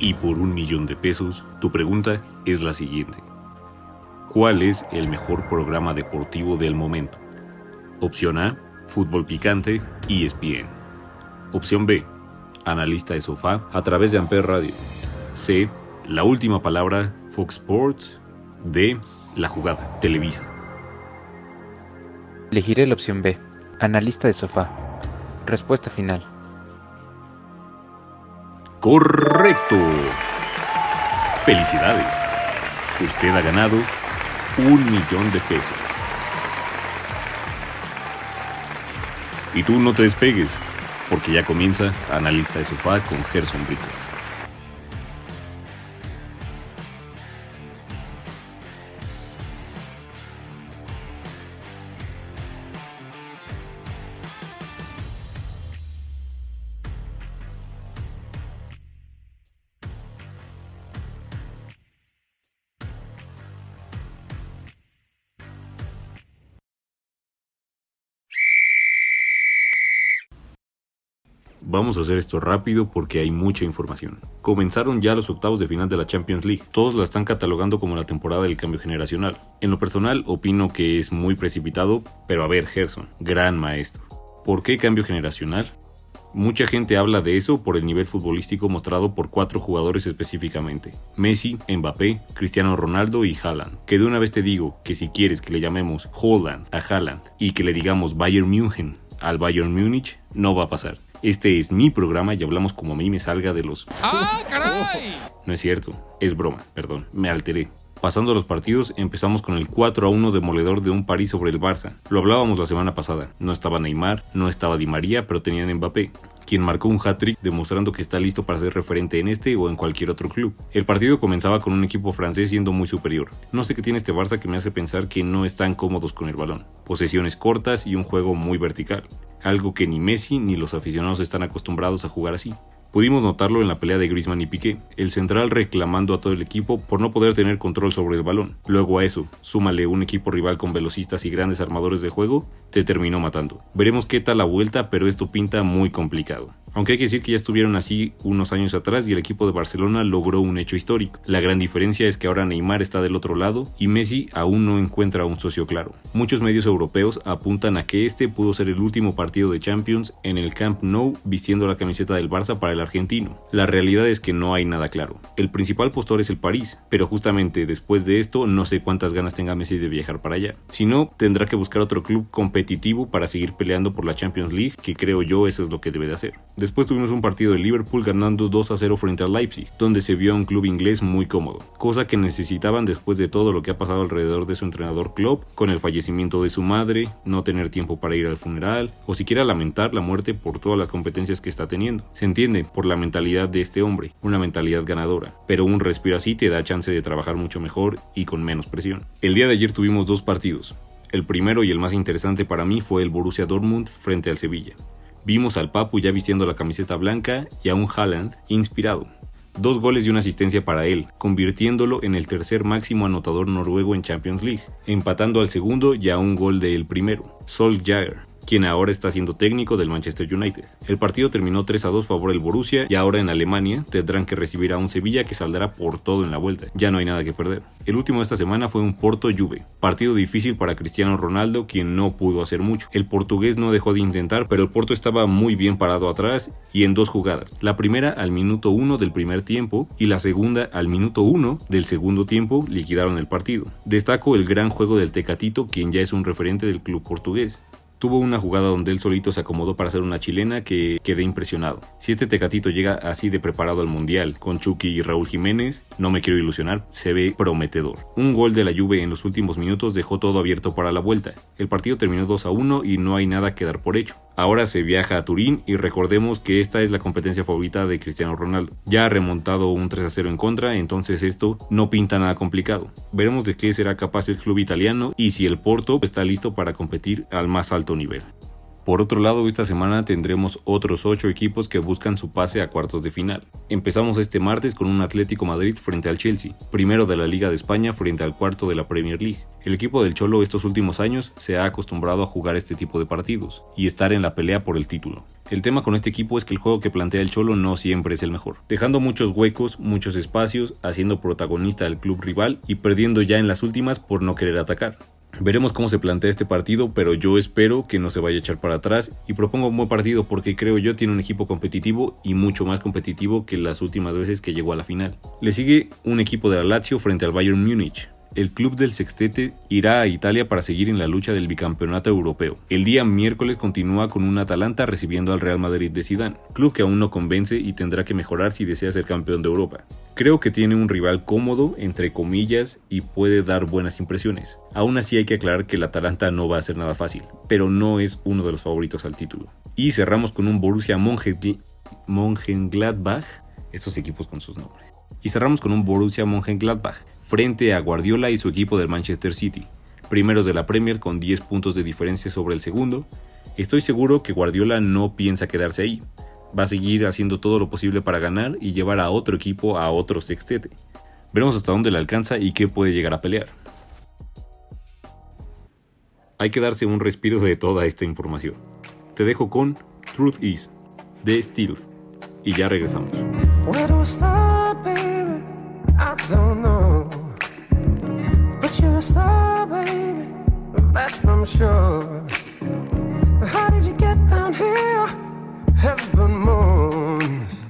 Y por un millón de pesos, tu pregunta es la siguiente. ¿Cuál es el mejor programa deportivo del momento? Opción A, Fútbol Picante, ESPN. Opción B, Analista de Sofá a través de Amper Radio. C, La Última Palabra, Fox Sports. D, La Jugada, Televisa. Elegiré la opción B, Analista de Sofá. Respuesta final. Correcto. Felicidades. Usted ha ganado un millón de pesos. Y tú no te despegues, porque ya comienza Analista de Sofá con Gerson Brito. Vamos a hacer esto rápido porque hay mucha información. Comenzaron ya los octavos de final de la Champions League. Todos la están catalogando como la temporada del cambio generacional. En lo personal, opino que es muy precipitado, pero a ver, Gerson, gran maestro. ¿Por qué cambio generacional? Mucha gente habla de eso por el nivel futbolístico mostrado por cuatro jugadores específicamente: Messi, Mbappé, Cristiano Ronaldo y Haaland. Que de una vez te digo que si quieres que le llamemos Holland a Haaland y que le digamos Bayern München al Bayern Múnich, no va a pasar. Este es mi programa y hablamos como a mí me salga de los... ¡Ah, caray! No es cierto, es broma, perdón, me alteré. Pasando a los partidos, empezamos con el 4 a 1 demoledor de un París sobre el Barça. Lo hablábamos la semana pasada. No estaba Neymar, no estaba Di María, pero tenían Mbappé quien marcó un hat-trick demostrando que está listo para ser referente en este o en cualquier otro club. El partido comenzaba con un equipo francés siendo muy superior. No sé qué tiene este Barça que me hace pensar que no están cómodos con el balón. Posesiones cortas y un juego muy vertical. Algo que ni Messi ni los aficionados están acostumbrados a jugar así. Pudimos notarlo en la pelea de Griezmann y Piqué, el central reclamando a todo el equipo por no poder tener control sobre el balón. Luego a eso, súmale un equipo rival con velocistas y grandes armadores de juego, te terminó matando. Veremos qué tal la vuelta, pero esto pinta muy complicado. Aunque hay que decir que ya estuvieron así unos años atrás y el equipo de Barcelona logró un hecho histórico. La gran diferencia es que ahora Neymar está del otro lado y Messi aún no encuentra un socio claro. Muchos medios europeos apuntan a que este pudo ser el último partido de Champions en el Camp Nou vistiendo la camiseta del Barça para el argentino. La realidad es que no hay nada claro. El principal postor es el París, pero justamente después de esto no sé cuántas ganas tenga Messi de viajar para allá. Si no, tendrá que buscar otro club competitivo para seguir peleando por la Champions League, que creo yo eso es lo que debe de hacer. Después tuvimos un partido de Liverpool ganando 2 a 0 frente al Leipzig, donde se vio a un club inglés muy cómodo, cosa que necesitaban después de todo lo que ha pasado alrededor de su entrenador Klopp, con el fallecimiento de su madre, no tener tiempo para ir al funeral, o siquiera lamentar la muerte por todas las competencias que está teniendo. Se entiende por la mentalidad de este hombre, una mentalidad ganadora, pero un respiro así te da chance de trabajar mucho mejor y con menos presión. El día de ayer tuvimos dos partidos. El primero y el más interesante para mí fue el Borussia Dortmund frente al Sevilla. Vimos al Papu ya vistiendo la camiseta blanca y a un Haaland inspirado. Dos goles y una asistencia para él, convirtiéndolo en el tercer máximo anotador noruego en Champions League, empatando al segundo y a un gol del primero, Sol quien ahora está siendo técnico del Manchester United. El partido terminó 3 a 2 favor del Borussia y ahora en Alemania tendrán que recibir a un Sevilla que saldrá por todo en la vuelta. Ya no hay nada que perder. El último de esta semana fue un Porto Juve, partido difícil para Cristiano Ronaldo quien no pudo hacer mucho. El portugués no dejó de intentar, pero el Porto estaba muy bien parado atrás y en dos jugadas. La primera al minuto 1 del primer tiempo y la segunda al minuto 1 del segundo tiempo liquidaron el partido. Destaco el gran juego del Tecatito, quien ya es un referente del club portugués tuvo una jugada donde él solito se acomodó para hacer una chilena que quedé impresionado. Si este Tecatito llega así de preparado al Mundial con Chucky y Raúl Jiménez, no me quiero ilusionar, se ve prometedor. Un gol de la Juve en los últimos minutos dejó todo abierto para la vuelta. El partido terminó 2 a 1 y no hay nada que dar por hecho. Ahora se viaja a Turín y recordemos que esta es la competencia favorita de Cristiano Ronaldo. Ya ha remontado un 3 a 0 en contra, entonces esto no pinta nada complicado. Veremos de qué será capaz el club italiano y si el Porto está listo para competir al más alto nivel. Por otro lado, esta semana tendremos otros 8 equipos que buscan su pase a cuartos de final. Empezamos este martes con un Atlético Madrid frente al Chelsea, primero de la Liga de España frente al cuarto de la Premier League. El equipo del Cholo estos últimos años se ha acostumbrado a jugar este tipo de partidos y estar en la pelea por el título. El tema con este equipo es que el juego que plantea el Cholo no siempre es el mejor, dejando muchos huecos, muchos espacios, haciendo protagonista al club rival y perdiendo ya en las últimas por no querer atacar. Veremos cómo se plantea este partido, pero yo espero que no se vaya a echar para atrás y propongo un buen partido porque creo yo tiene un equipo competitivo y mucho más competitivo que las últimas veces que llegó a la final. Le sigue un equipo de la Lazio frente al Bayern Múnich el club del sextete irá a Italia para seguir en la lucha del bicampeonato europeo. El día miércoles continúa con un Atalanta recibiendo al Real Madrid de Zidane, club que aún no convence y tendrá que mejorar si desea ser campeón de Europa. Creo que tiene un rival cómodo, entre comillas, y puede dar buenas impresiones. Aún así hay que aclarar que el Atalanta no va a ser nada fácil, pero no es uno de los favoritos al título. Y cerramos con un Borussia Mönchengladbach, estos equipos con sus nombres. Y cerramos con un Borussia Mönchengladbach, frente a Guardiola y su equipo del Manchester City, primeros de la Premier con 10 puntos de diferencia sobre el segundo. Estoy seguro que Guardiola no piensa quedarse ahí. Va a seguir haciendo todo lo posible para ganar y llevar a otro equipo a otro sextete. Veremos hasta dónde le alcanza y qué puede llegar a pelear. Hay que darse un respiro de toda esta información. Te dejo con Truth Is de Steel y ya regresamos. I'm sure. How did you get down here? Heaven moans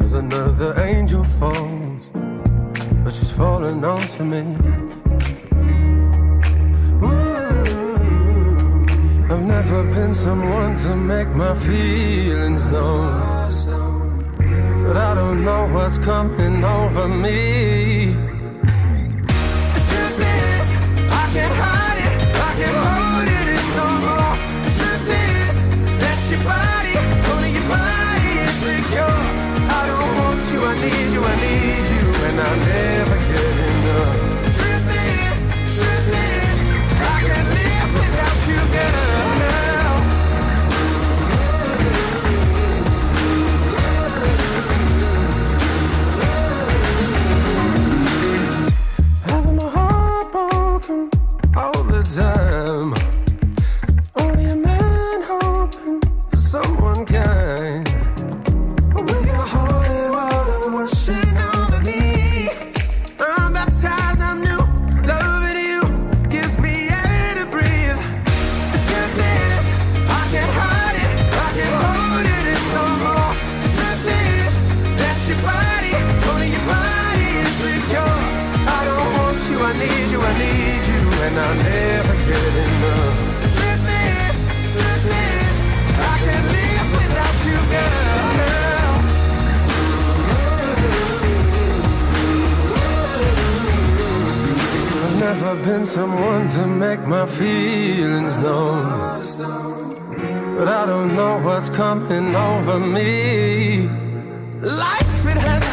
as another angel falls, but she's falling onto me. Ooh, I've never been someone to make my feelings known, but I don't know what's coming over me. need you, I need you, and I'll never get been someone to make my feelings known. But I don't know what's coming over me. Life, it had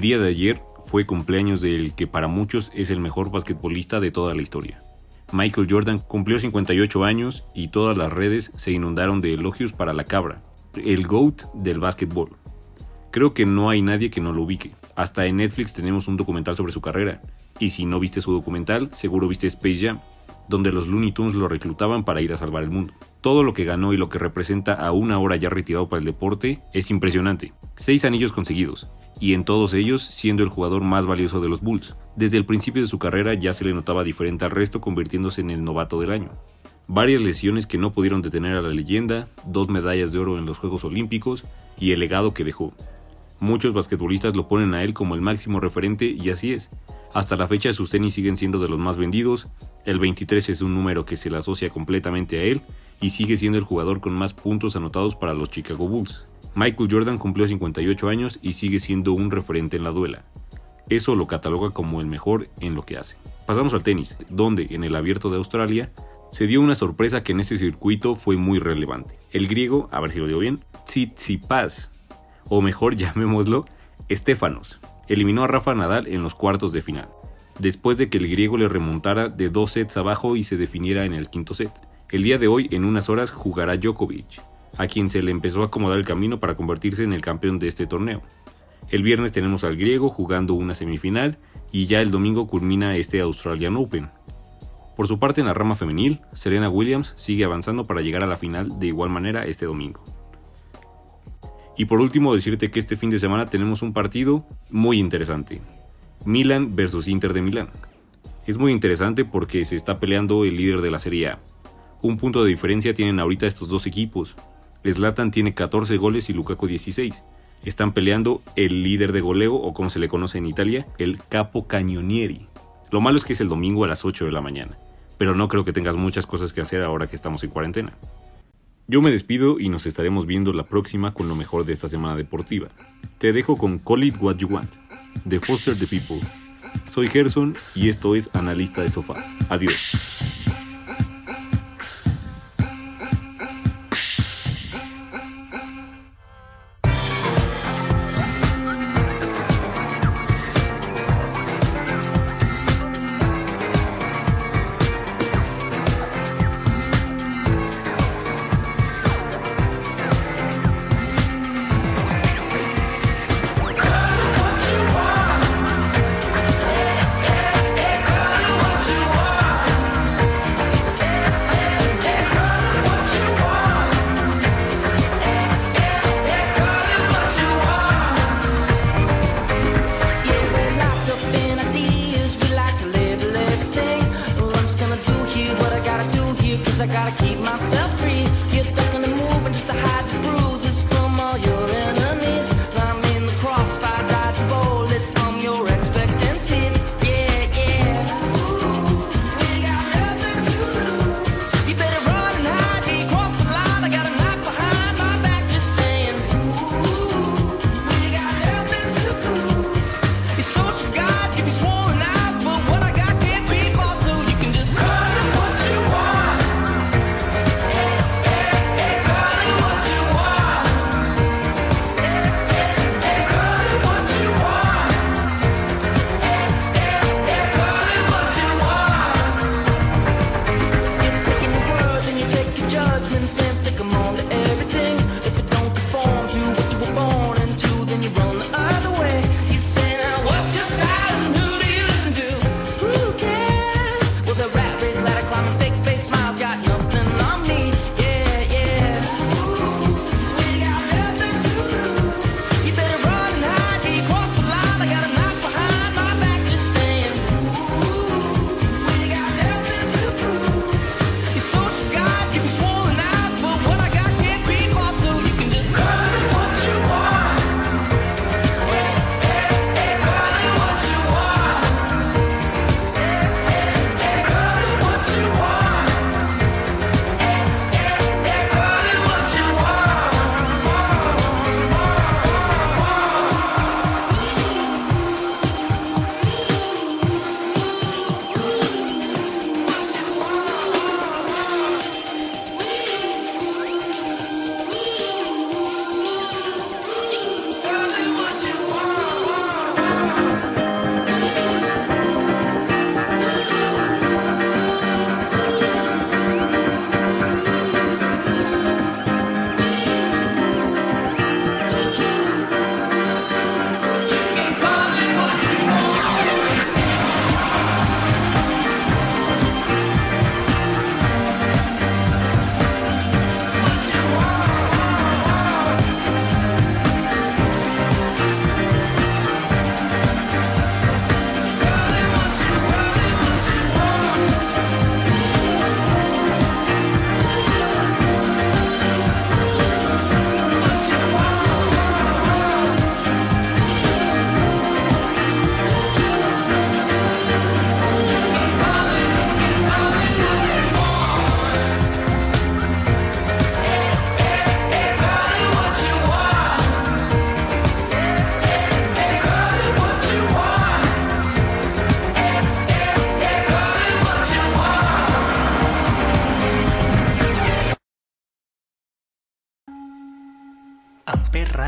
El día de ayer fue cumpleaños del que para muchos es el mejor basquetbolista de toda la historia, Michael Jordan cumplió 58 años y todas las redes se inundaron de elogios para la cabra, el GOAT del básquetbol. Creo que no hay nadie que no lo ubique. Hasta en Netflix tenemos un documental sobre su carrera. Y si no viste su documental, seguro viste Space Jam, donde los Looney Tunes lo reclutaban para ir a salvar el mundo. Todo lo que ganó y lo que representa a una hora ya retirado para el deporte es impresionante. Seis anillos conseguidos, y en todos ellos siendo el jugador más valioso de los Bulls. Desde el principio de su carrera ya se le notaba diferente al resto convirtiéndose en el novato del año. Varias lesiones que no pudieron detener a la leyenda, dos medallas de oro en los Juegos Olímpicos y el legado que dejó. Muchos basquetbolistas lo ponen a él como el máximo referente y así es. Hasta la fecha sus tenis siguen siendo de los más vendidos, el 23 es un número que se le asocia completamente a él y sigue siendo el jugador con más puntos anotados para los Chicago Bulls. Michael Jordan cumplió 58 años y sigue siendo un referente en la duela. Eso lo cataloga como el mejor en lo que hace. Pasamos al tenis, donde en el abierto de Australia se dio una sorpresa que en ese circuito fue muy relevante. El griego, a ver si lo digo bien, Tsitsipas, o mejor llamémoslo, Estefanos, eliminó a Rafa Nadal en los cuartos de final, después de que el griego le remontara de dos sets abajo y se definiera en el quinto set. El día de hoy, en unas horas, jugará Djokovic, a quien se le empezó a acomodar el camino para convertirse en el campeón de este torneo. El viernes tenemos al griego jugando una semifinal y ya el domingo culmina este Australian Open. Por su parte en la rama femenil, Serena Williams sigue avanzando para llegar a la final de igual manera este domingo. Y por último decirte que este fin de semana tenemos un partido muy interesante. Milan versus Inter de Milán. Es muy interesante porque se está peleando el líder de la Serie A. Un punto de diferencia tienen ahorita estos dos equipos, Zlatan tiene 14 goles y Lukaku 16. Están peleando el líder de goleo, o como se le conoce en Italia, el Capo Cagnonieri. Lo malo es que es el domingo a las 8 de la mañana, pero no creo que tengas muchas cosas que hacer ahora que estamos en cuarentena. Yo me despido y nos estaremos viendo la próxima con lo mejor de esta semana deportiva. Te dejo con Call It What You Want, de Foster the People. Soy Gerson y esto es Analista de Sofá. Adiós.